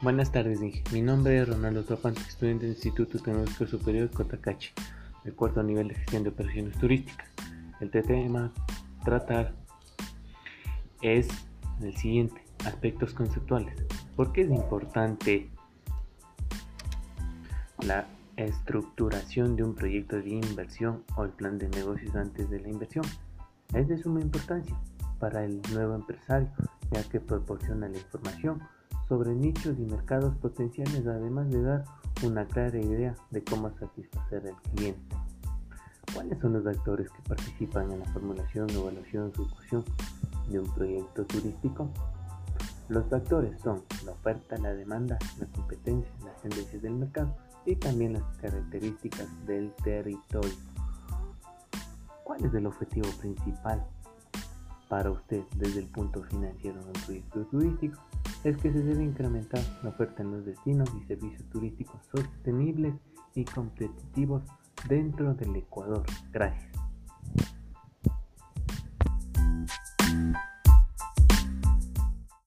Buenas tardes. Mi nombre es Ronaldo Topante, estudiante del Instituto Tecnológico Superior de Cotacachi, del cuarto nivel de gestión de operaciones turísticas. El tema tratar es el siguiente, aspectos conceptuales. ¿Por qué es importante la estructuración de un proyecto de inversión o el plan de negocios antes de la inversión? Es de suma importancia para el nuevo empresario, ya que proporciona la información sobre nichos y mercados potenciales, además de dar una clara idea de cómo satisfacer al cliente. ¿Cuáles son los actores que participan en la formulación, evaluación, ejecución de un proyecto turístico? Los factores son la oferta, la demanda, la competencia, las tendencias del mercado y también las características del territorio. ¿Cuál es el objetivo principal para usted desde el punto financiero de un proyecto turístico? Es que se debe incrementar la oferta en los destinos y servicios turísticos sostenibles y competitivos dentro del Ecuador. Gracias.